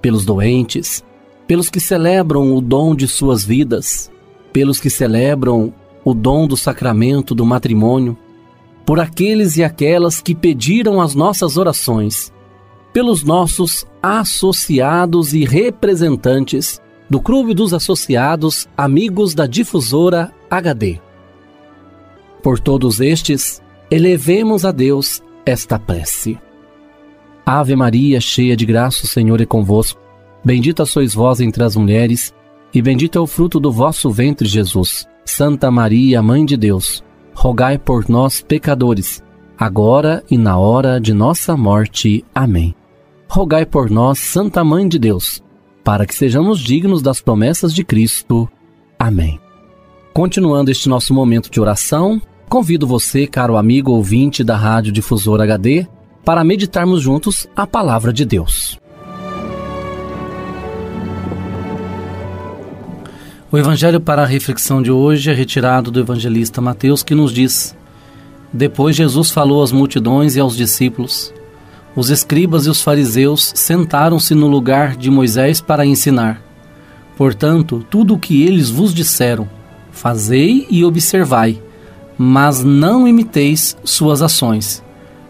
pelos doentes, pelos que celebram o dom de suas vidas, pelos que celebram o dom do sacramento do matrimônio, por aqueles e aquelas que pediram as nossas orações, pelos nossos associados e representantes do Clube dos Associados Amigos da Difusora HD. Por todos estes, elevemos a Deus esta prece. Ave Maria, cheia de graça, o Senhor é convosco. Bendita sois vós entre as mulheres, e bendito é o fruto do vosso ventre, Jesus. Santa Maria, Mãe de Deus, rogai por nós, pecadores, agora e na hora de nossa morte. Amém. Rogai por nós, Santa Mãe de Deus, para que sejamos dignos das promessas de Cristo. Amém. Continuando este nosso momento de oração, Convido você, caro amigo ouvinte da Rádio Difusor HD, para meditarmos juntos a palavra de Deus. O evangelho para a reflexão de hoje é retirado do evangelista Mateus, que nos diz: Depois Jesus falou às multidões e aos discípulos. Os escribas e os fariseus sentaram-se no lugar de Moisés para ensinar. Portanto, tudo o que eles vos disseram, fazei e observai mas não imiteis suas ações,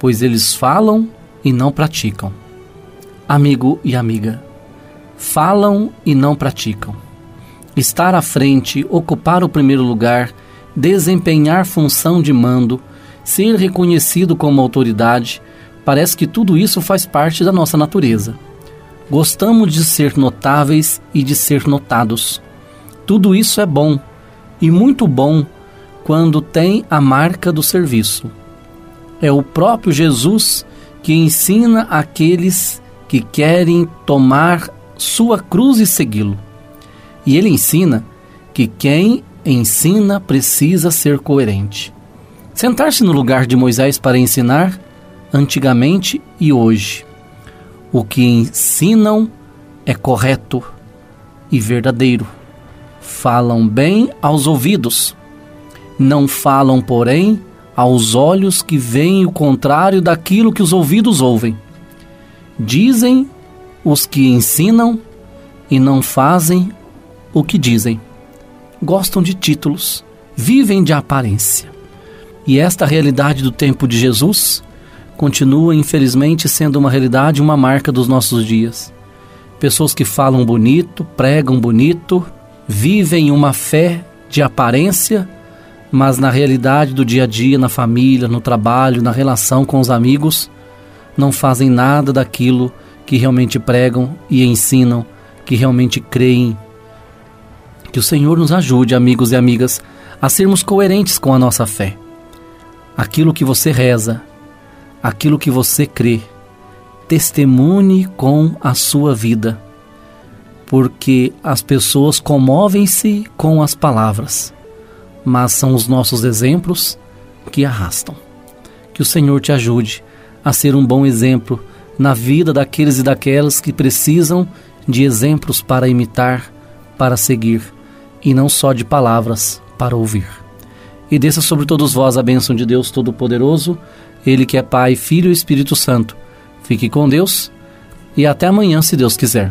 pois eles falam e não praticam. Amigo e amiga, falam e não praticam. Estar à frente, ocupar o primeiro lugar, desempenhar função de mando, ser reconhecido como autoridade, parece que tudo isso faz parte da nossa natureza. Gostamos de ser notáveis e de ser notados. Tudo isso é bom, e muito bom quando tem a marca do serviço. É o próprio Jesus que ensina aqueles que querem tomar sua cruz e segui-lo. E ele ensina que quem ensina precisa ser coerente. Sentar-se no lugar de Moisés para ensinar, antigamente e hoje. O que ensinam é correto e verdadeiro. Falam bem aos ouvidos, não falam, porém, aos olhos que veem o contrário daquilo que os ouvidos ouvem. Dizem os que ensinam e não fazem o que dizem. Gostam de títulos, vivem de aparência. E esta realidade do tempo de Jesus continua, infelizmente, sendo uma realidade, uma marca dos nossos dias. Pessoas que falam bonito, pregam bonito, vivem uma fé de aparência mas na realidade do dia a dia, na família, no trabalho, na relação com os amigos, não fazem nada daquilo que realmente pregam e ensinam, que realmente creem. Que o Senhor nos ajude, amigos e amigas, a sermos coerentes com a nossa fé. Aquilo que você reza, aquilo que você crê, testemunhe com a sua vida, porque as pessoas comovem-se com as palavras mas são os nossos exemplos que arrastam. Que o Senhor te ajude a ser um bom exemplo na vida daqueles e daquelas que precisam de exemplos para imitar, para seguir, e não só de palavras para ouvir. E desça sobre todos vós a bênção de Deus Todo-Poderoso, Ele que é Pai, Filho e Espírito Santo. Fique com Deus e até amanhã, se Deus quiser.